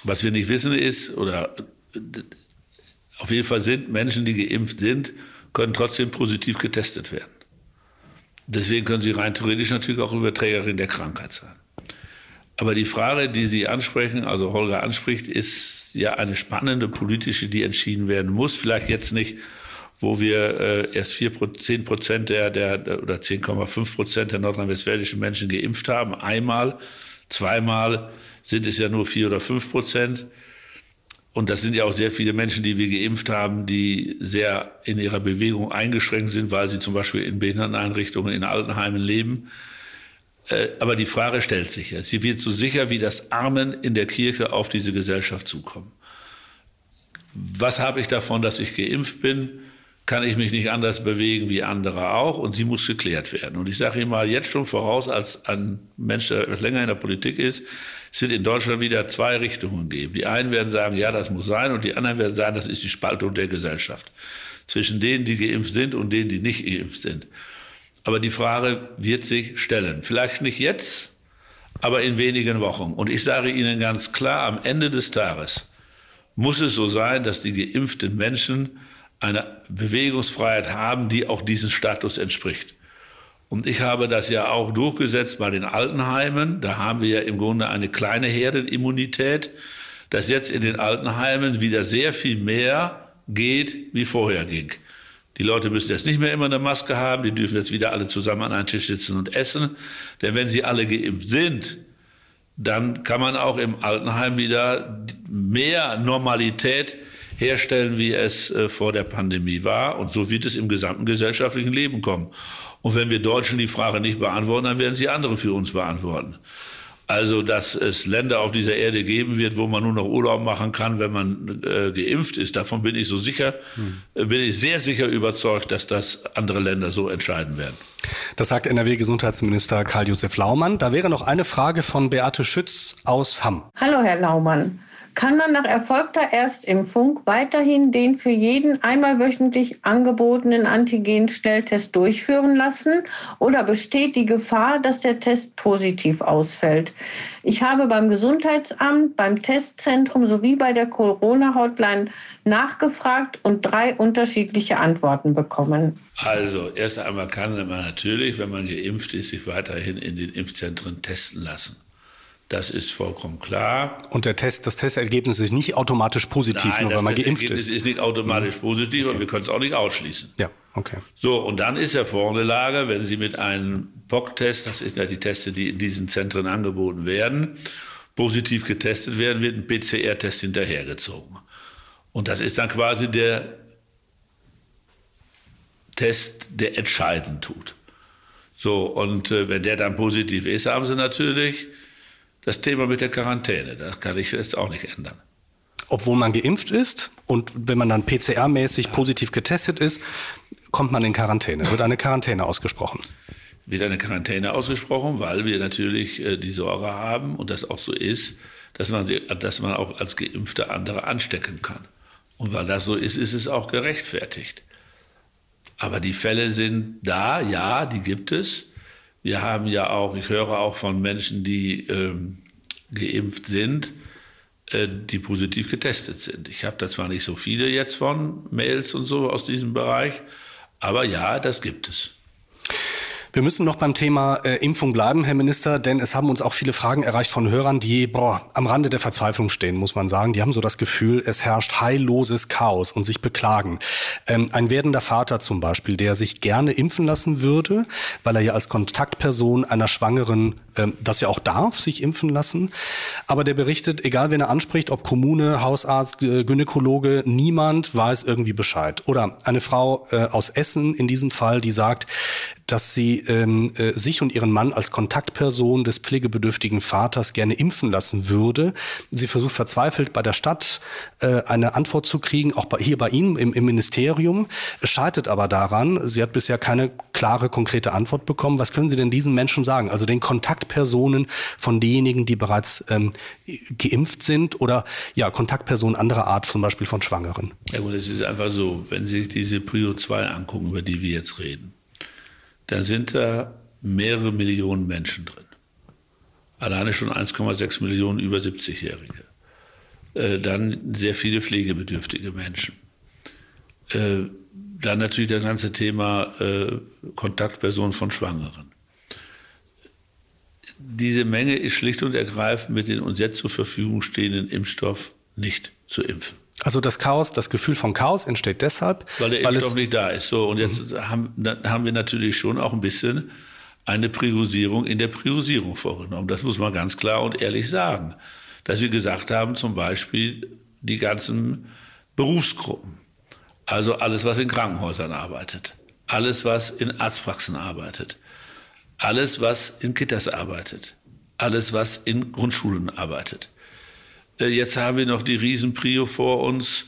Was wir nicht wissen ist, oder äh, auf jeden Fall sind Menschen, die geimpft sind, können trotzdem positiv getestet werden. Deswegen können sie rein theoretisch natürlich auch Überträgerin der Krankheit sein. Aber die Frage, die Sie ansprechen, also Holger anspricht, ist ja eine spannende politische, die entschieden werden muss. Vielleicht jetzt nicht, wo wir äh, erst 4, 10 Prozent der, der, oder 10,5 Prozent der nordrhein-westfälischen Menschen geimpft haben. Einmal, zweimal sind es ja nur 4 oder 5 Prozent. Und das sind ja auch sehr viele Menschen, die wir geimpft haben, die sehr in ihrer Bewegung eingeschränkt sind, weil sie zum Beispiel in Behinderteneinrichtungen, in Altenheimen leben. Äh, aber die Frage stellt sich ja, sie wird so sicher wie das Armen in der Kirche auf diese Gesellschaft zukommen. Was habe ich davon, dass ich geimpft bin? Kann ich mich nicht anders bewegen wie andere auch? Und sie muss geklärt werden. Und ich sage Ihnen mal jetzt schon voraus, als ein Mensch, der länger in der Politik ist, es wird in Deutschland wieder zwei Richtungen geben. Die einen werden sagen, ja, das muss sein, und die anderen werden sagen, das ist die Spaltung der Gesellschaft. Zwischen denen, die geimpft sind und denen, die nicht geimpft sind. Aber die Frage wird sich stellen. Vielleicht nicht jetzt, aber in wenigen Wochen. Und ich sage Ihnen ganz klar, am Ende des Tages muss es so sein, dass die geimpften Menschen eine Bewegungsfreiheit haben, die auch diesem Status entspricht. Und ich habe das ja auch durchgesetzt bei den Altenheimen. Da haben wir ja im Grunde eine kleine Herdenimmunität, dass jetzt in den Altenheimen wieder sehr viel mehr geht, wie vorher ging. Die Leute müssen jetzt nicht mehr immer eine Maske haben, die dürfen jetzt wieder alle zusammen an einen Tisch sitzen und essen. Denn wenn sie alle geimpft sind, dann kann man auch im Altenheim wieder mehr Normalität herstellen, wie es äh, vor der Pandemie war. Und so wird es im gesamten gesellschaftlichen Leben kommen. Und wenn wir Deutschen die Frage nicht beantworten, dann werden sie andere für uns beantworten. Also, dass es Länder auf dieser Erde geben wird, wo man nur noch Urlaub machen kann, wenn man äh, geimpft ist, davon bin ich so sicher, hm. bin ich sehr sicher überzeugt, dass das andere Länder so entscheiden werden. Das sagt NRW-Gesundheitsminister Karl-Josef Laumann. Da wäre noch eine Frage von Beate Schütz aus Hamm. Hallo, Herr Laumann kann man nach erfolgter Erstimpfung weiterhin den für jeden einmal wöchentlich angebotenen Antigen-Schnelltest durchführen lassen oder besteht die Gefahr, dass der Test positiv ausfällt? Ich habe beim Gesundheitsamt, beim Testzentrum sowie bei der Corona-Hotline nachgefragt und drei unterschiedliche Antworten bekommen. Also, erst einmal kann man natürlich, wenn man geimpft ist, sich weiterhin in den Impfzentren testen lassen. Das ist vollkommen klar. Und der Test, das Testergebnis ist nicht automatisch positiv, Nein, nur weil man geimpft ist. ist nicht automatisch mhm. positiv, okay. aber wir können es auch nicht ausschließen. Ja, okay. So, und dann ist ja vorne Lage, wenn Sie mit einem POC-Test, das sind ja die Teste, die in diesen Zentren angeboten werden, positiv getestet werden, wird ein PCR-Test hinterhergezogen. Und das ist dann quasi der Test, der entscheidend tut. So, und äh, wenn der dann positiv ist, haben Sie natürlich das Thema mit der Quarantäne. Das kann ich jetzt auch nicht ändern. Obwohl man geimpft ist und wenn man dann PCR-mäßig positiv getestet ist, kommt man in Quarantäne, wird eine Quarantäne ausgesprochen. wird eine Quarantäne ausgesprochen, weil wir natürlich äh, die Sorge haben und das auch so ist, dass man, sie, dass man auch als Geimpfter andere anstecken kann. Und weil das so ist, ist es auch gerechtfertigt. Aber die Fälle sind da, ja, die gibt es. Wir haben ja auch, ich höre auch von Menschen, die ähm, geimpft sind, äh, die positiv getestet sind. Ich habe da zwar nicht so viele jetzt von Mails und so aus diesem Bereich, aber ja, das gibt es. Wir müssen noch beim Thema äh, Impfung bleiben, Herr Minister, denn es haben uns auch viele Fragen erreicht von Hörern, die boah, am Rande der Verzweiflung stehen, muss man sagen. Die haben so das Gefühl, es herrscht heilloses Chaos und sich beklagen. Ähm, ein werdender Vater zum Beispiel, der sich gerne impfen lassen würde, weil er ja als Kontaktperson einer Schwangeren ähm, das ja auch darf, sich impfen lassen. Aber der berichtet, egal wen er anspricht, ob Kommune, Hausarzt, äh, Gynäkologe, niemand weiß irgendwie Bescheid. Oder eine Frau äh, aus Essen in diesem Fall, die sagt, dass sie ähm, äh, sich und ihren Mann als Kontaktperson des pflegebedürftigen Vaters gerne impfen lassen würde. Sie versucht verzweifelt bei der Stadt äh, eine Antwort zu kriegen, auch bei, hier bei Ihnen im, im Ministerium. Scheitert aber daran, sie hat bisher keine klare, konkrete Antwort bekommen. Was können Sie denn diesen Menschen sagen? Also den Kontaktpersonen von denjenigen, die bereits ähm, geimpft sind oder ja, Kontaktpersonen anderer Art, zum Beispiel von Schwangeren? Ja gut, es ist einfach so, wenn Sie sich diese Prio 2 angucken, über die wir jetzt reden, da sind da mehrere Millionen Menschen drin. Alleine schon 1,6 Millionen über 70-Jährige. Äh, dann sehr viele pflegebedürftige Menschen. Äh, dann natürlich das ganze Thema äh, Kontaktpersonen von Schwangeren. Diese Menge ist schlicht und ergreifend mit den uns jetzt zur Verfügung stehenden Impfstoff nicht zu impfen. Also das Chaos, das Gefühl von Chaos entsteht deshalb, weil der weil Impfstoff nicht da ist. So und jetzt mhm. haben, haben wir natürlich schon auch ein bisschen eine Priorisierung in der Priorisierung vorgenommen. Das muss man ganz klar und ehrlich sagen, dass wir gesagt haben, zum Beispiel die ganzen Berufsgruppen, also alles, was in Krankenhäusern arbeitet, alles, was in Arztpraxen arbeitet, alles, was in Kitas arbeitet, alles, was in Grundschulen arbeitet äh, jetzt haben wir noch die Riesenprio vor uns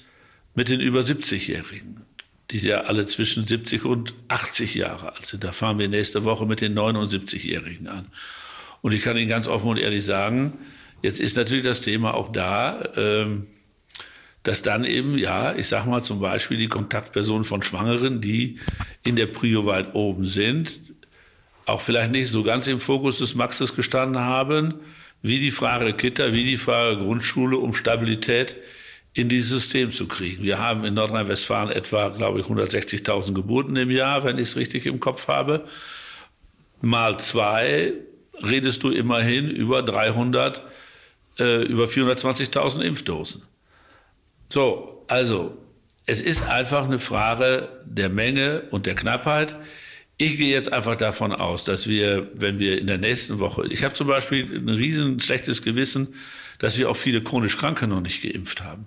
mit den über 70-Jährigen, die ja alle zwischen 70 und 80 Jahre alt sind. Da fahren wir nächste Woche mit den 79-Jährigen an. Und ich kann Ihnen ganz offen und ehrlich sagen, jetzt ist natürlich das Thema auch da, ähm, dass dann eben, ja, ich sage mal zum Beispiel die Kontaktpersonen von Schwangeren, die in der Prio weit oben sind, auch vielleicht nicht so ganz im Fokus des Maxes gestanden haben, wie die Frage Kita, wie die Frage Grundschule, um Stabilität in dieses System zu kriegen. Wir haben in Nordrhein-Westfalen etwa, glaube ich, 160.000 Geburten im Jahr, wenn ich es richtig im Kopf habe. Mal zwei redest du immerhin über 300, äh, über 420.000 Impfdosen. So, also es ist einfach eine Frage der Menge und der Knappheit. Ich gehe jetzt einfach davon aus, dass wir, wenn wir in der nächsten Woche, ich habe zum Beispiel ein riesen schlechtes Gewissen, dass wir auch viele chronisch Kranke noch nicht geimpft haben,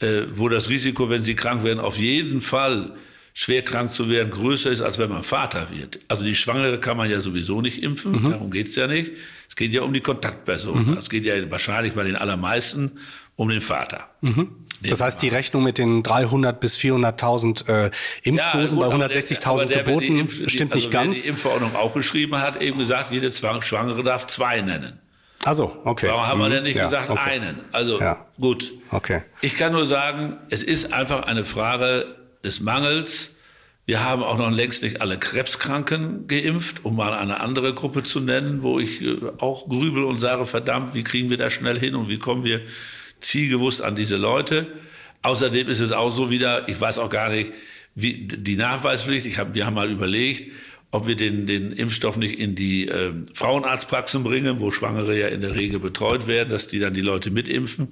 äh, wo das Risiko, wenn sie krank werden, auf jeden Fall schwer krank zu werden, größer ist, als wenn man Vater wird. Also die Schwangere kann man ja sowieso nicht impfen, mhm. darum geht es ja nicht. Es geht ja um die Kontaktperson. Mhm. Es geht ja wahrscheinlich bei den allermeisten um den Vater. Mhm. Das heißt, die Rechnung mit den 300 bis 400.000 äh, Impfdosen ja, gut, bei 160.000 Geboten Impf stimmt also nicht ganz. Wer die Impfverordnung auch geschrieben hat, eben gesagt, jede Schwangere darf zwei nennen. Also, okay. Warum haben mhm. wir denn nicht ja, gesagt okay. einen? Also ja. gut. Okay. Ich kann nur sagen, es ist einfach eine Frage des Mangels. Wir haben auch noch längst nicht alle Krebskranken geimpft, um mal eine andere Gruppe zu nennen, wo ich äh, auch grübel und sage, verdammt, wie kriegen wir das schnell hin und wie kommen wir zielgewusst an diese Leute. Außerdem ist es auch so wieder, ich weiß auch gar nicht, wie die Nachweispflicht, ich hab, wir haben mal überlegt, ob wir den, den Impfstoff nicht in die äh, Frauenarztpraxen bringen, wo Schwangere ja in der Regel betreut werden, dass die dann die Leute mitimpfen.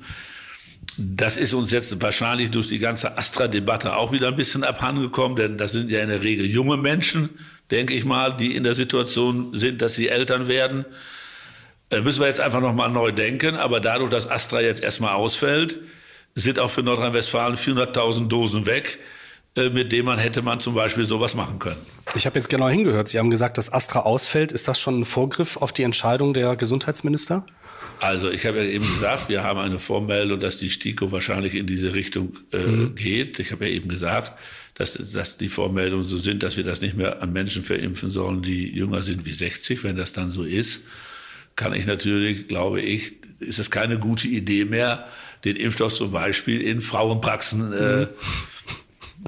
Das ist uns jetzt wahrscheinlich durch die ganze Astra-Debatte auch wieder ein bisschen abhandengekommen, denn das sind ja in der Regel junge Menschen, denke ich mal, die in der Situation sind, dass sie Eltern werden. Äh, müssen wir jetzt einfach nochmal neu denken. Aber dadurch, dass Astra jetzt erstmal ausfällt, sind auch für Nordrhein-Westfalen 400.000 Dosen weg, äh, mit denen man hätte man zum Beispiel sowas machen können. Ich habe jetzt genau hingehört. Sie haben gesagt, dass Astra ausfällt. Ist das schon ein Vorgriff auf die Entscheidung der Gesundheitsminister? Also ich habe ja eben gesagt, wir haben eine Vormeldung, dass die STIKO wahrscheinlich in diese Richtung äh, mhm. geht. Ich habe ja eben gesagt, dass, dass die Vormeldungen so sind, dass wir das nicht mehr an Menschen verimpfen sollen, die jünger sind wie 60. Wenn das dann so ist, kann ich natürlich, glaube ich, ist es keine gute Idee mehr, den Impfstoff zum Beispiel in Frauenpraxen äh, mhm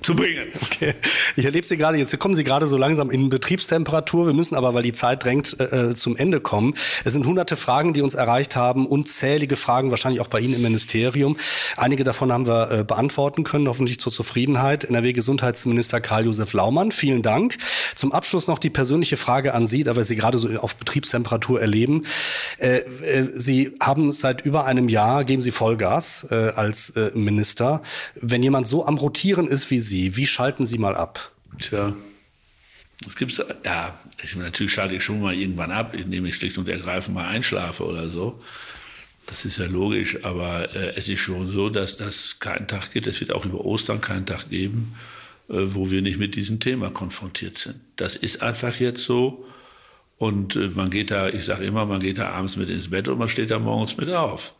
zu bringen. Okay. Ich erlebe Sie gerade, jetzt kommen Sie gerade so langsam in Betriebstemperatur. Wir müssen aber, weil die Zeit drängt, äh, äh, zum Ende kommen. Es sind hunderte Fragen, die uns erreicht haben, unzählige Fragen, wahrscheinlich auch bei Ihnen im Ministerium. Einige davon haben wir äh, beantworten können, hoffentlich zur Zufriedenheit. NRW-Gesundheitsminister Karl-Josef Laumann, vielen Dank. Zum Abschluss noch die persönliche Frage an Sie, da wir Sie gerade so auf Betriebstemperatur erleben. Äh, äh Sie haben seit über einem Jahr, geben Sie Vollgas äh, als Minister. Wenn jemand so am Rotieren ist wie Sie? Wie schalten Sie mal ab? Tja, es gibt ja, ich, natürlich schalte ich schon mal irgendwann ab, indem ich schlicht und ergreifend mal einschlafe oder so. Das ist ja logisch, aber äh, es ist schon so, dass das keinen Tag gibt. Es wird auch über Ostern keinen Tag geben, äh, wo wir nicht mit diesem Thema konfrontiert sind. Das ist einfach jetzt so. Und äh, man geht da, ich sage immer, man geht da abends mit ins Bett und man steht da morgens mit auf.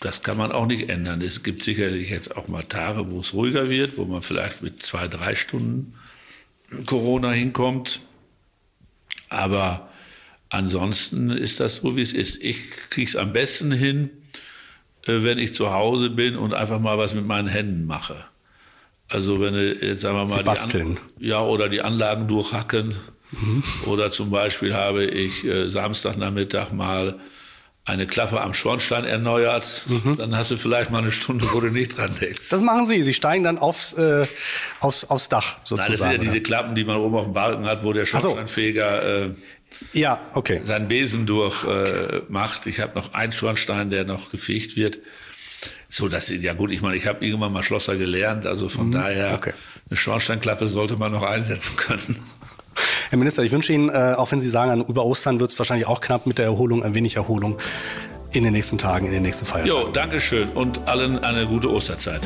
Äh, das kann man auch nicht ändern. Es gibt sicherlich jetzt auch mal Tage, wo es ruhiger wird, wo man vielleicht mit zwei, drei Stunden Corona hinkommt. Aber ansonsten ist das so, wie es ist. Ich kriege es am besten hin, äh, wenn ich zu Hause bin und einfach mal was mit meinen Händen mache. Also wenn jetzt sagen wir mal, Sie basteln. Die ja, oder die Anlagen durchhacken. Mhm. Oder zum Beispiel habe ich äh, Samstagnachmittag mal eine Klappe am Schornstein erneuert, mhm. dann hast du vielleicht mal eine Stunde, wo du nicht dran denkst. Das machen Sie. Sie steigen dann aufs, äh, aufs, aufs Dach sozusagen. Nein, das sind ja diese Klappen, die man oben auf dem Balken hat, wo der Schornsteinfeger äh, ja, okay. seinen Besen durch äh, macht. Ich habe noch einen Schornstein, der noch gefegt wird. So, das ja gut. Ich meine, ich habe irgendwann mal Schlosser gelernt, also von mhm. daher okay. eine Schornsteinklappe sollte man noch einsetzen können. (laughs) Herr Minister, ich wünsche Ihnen, äh, auch wenn Sie sagen, über Ostern wird es wahrscheinlich auch knapp mit der Erholung, ein wenig Erholung in den nächsten Tagen, in den nächsten Feiertagen. Jo, Dankeschön und allen eine gute Osterzeit.